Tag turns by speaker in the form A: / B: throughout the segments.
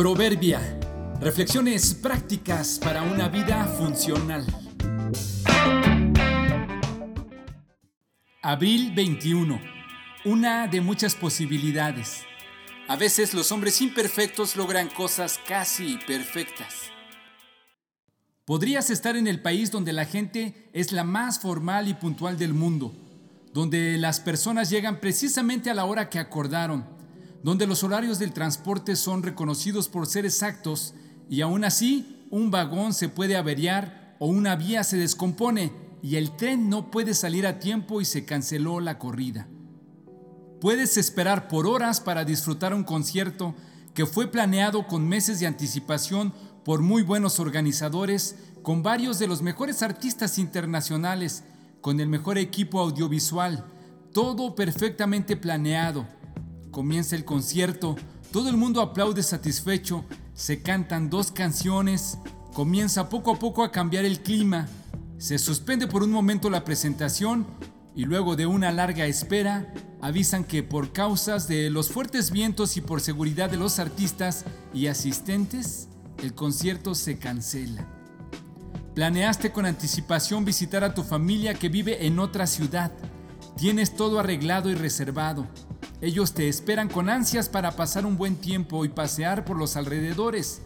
A: Proverbia. Reflexiones prácticas para una vida funcional. Abril 21. Una de muchas posibilidades. A veces los hombres imperfectos logran cosas casi perfectas. Podrías estar en el país donde la gente es la más formal y puntual del mundo, donde las personas llegan precisamente a la hora que acordaron donde los horarios del transporte son reconocidos por ser exactos y aún así un vagón se puede averiar o una vía se descompone y el tren no puede salir a tiempo y se canceló la corrida. Puedes esperar por horas para disfrutar un concierto que fue planeado con meses de anticipación por muy buenos organizadores, con varios de los mejores artistas internacionales, con el mejor equipo audiovisual, todo perfectamente planeado Comienza el concierto, todo el mundo aplaude satisfecho, se cantan dos canciones, comienza poco a poco a cambiar el clima, se suspende por un momento la presentación y luego de una larga espera avisan que por causas de los fuertes vientos y por seguridad de los artistas y asistentes, el concierto se cancela. Planeaste con anticipación visitar a tu familia que vive en otra ciudad. Tienes todo arreglado y reservado. Ellos te esperan con ansias para pasar un buen tiempo y pasear por los alrededores.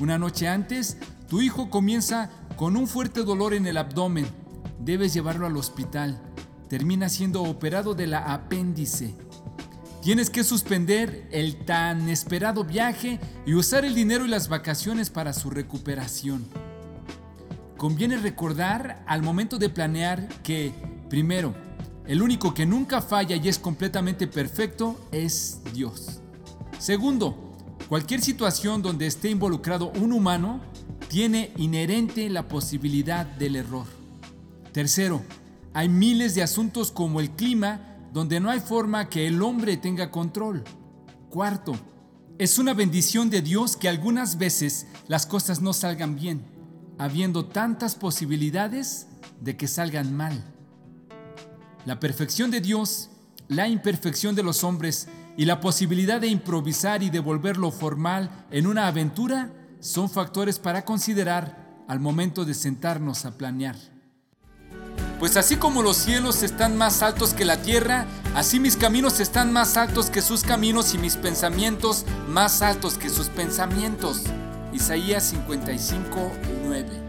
A: Una noche antes, tu hijo comienza con un fuerte dolor en el abdomen. Debes llevarlo al hospital. Termina siendo operado de la apéndice. Tienes que suspender el tan esperado viaje y usar el dinero y las vacaciones para su recuperación. Conviene recordar al momento de planear que, primero, el único que nunca falla y es completamente perfecto es Dios. Segundo, cualquier situación donde esté involucrado un humano tiene inherente la posibilidad del error. Tercero, hay miles de asuntos como el clima donde no hay forma que el hombre tenga control. Cuarto, es una bendición de Dios que algunas veces las cosas no salgan bien, habiendo tantas posibilidades de que salgan mal. La perfección de Dios, la imperfección de los hombres y la posibilidad de improvisar y devolverlo formal en una aventura son factores para considerar al momento de sentarnos a planear. Pues así como los cielos están más altos que la tierra, así mis caminos están más altos que sus caminos y mis pensamientos más altos que sus pensamientos. Isaías 55, 9.